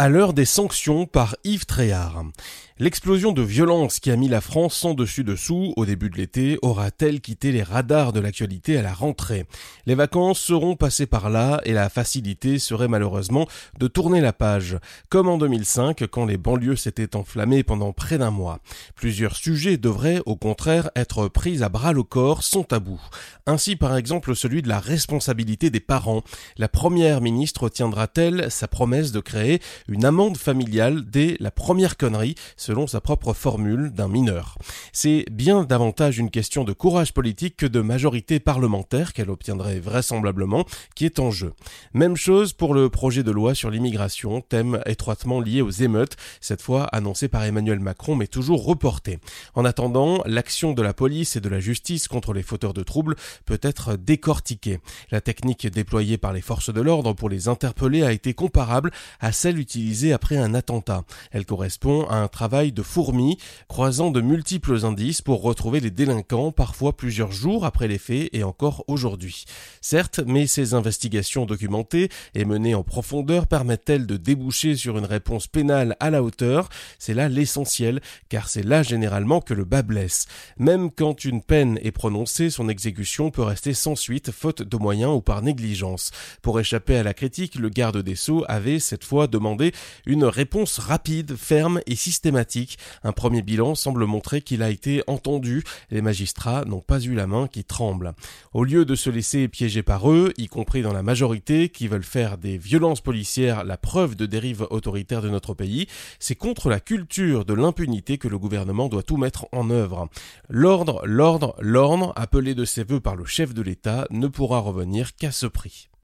À l'heure des sanctions par Yves Tréhard. L'explosion de violence qui a mis la France sans dessus dessous au début de l'été aura-t-elle quitté les radars de l'actualité à la rentrée? Les vacances seront passées par là et la facilité serait malheureusement de tourner la page, comme en 2005 quand les banlieues s'étaient enflammées pendant près d'un mois. Plusieurs sujets devraient au contraire être pris à bras le corps sans tabou. Ainsi par exemple celui de la responsabilité des parents. La première ministre tiendra-t-elle sa promesse de créer une amende familiale dès la première connerie selon sa propre formule d'un mineur. C'est bien davantage une question de courage politique que de majorité parlementaire qu'elle obtiendrait vraisemblablement qui est en jeu. Même chose pour le projet de loi sur l'immigration, thème étroitement lié aux émeutes, cette fois annoncé par Emmanuel Macron mais toujours reporté. En attendant, l'action de la police et de la justice contre les fauteurs de troubles peut être décortiquée. La technique déployée par les forces de l'ordre pour les interpeller a été comparable à celle utilisée après un attentat. Elle correspond à un travail de fourmis, croisant de multiples indices pour retrouver les délinquants, parfois plusieurs jours après les faits et encore aujourd'hui. Certes, mais ces investigations documentées et menées en profondeur permettent-elles de déboucher sur une réponse pénale à la hauteur? C'est là l'essentiel, car c'est là généralement que le bas blesse. Même quand une peine est prononcée, son exécution peut rester sans suite, faute de moyens ou par négligence. Pour échapper à la critique, le garde des Sceaux avait cette fois une réponse rapide, ferme et systématique un premier bilan semble montrer qu'il a été entendu. Les magistrats n'ont pas eu la main qui tremble. Au lieu de se laisser piéger par eux, y compris dans la majorité, qui veulent faire des violences policières la preuve de dérive autoritaire de notre pays, c'est contre la culture de l'impunité que le gouvernement doit tout mettre en œuvre. L'ordre, l'ordre, l'ordre, appelé de ses voeux par le chef de l'État, ne pourra revenir qu'à ce prix.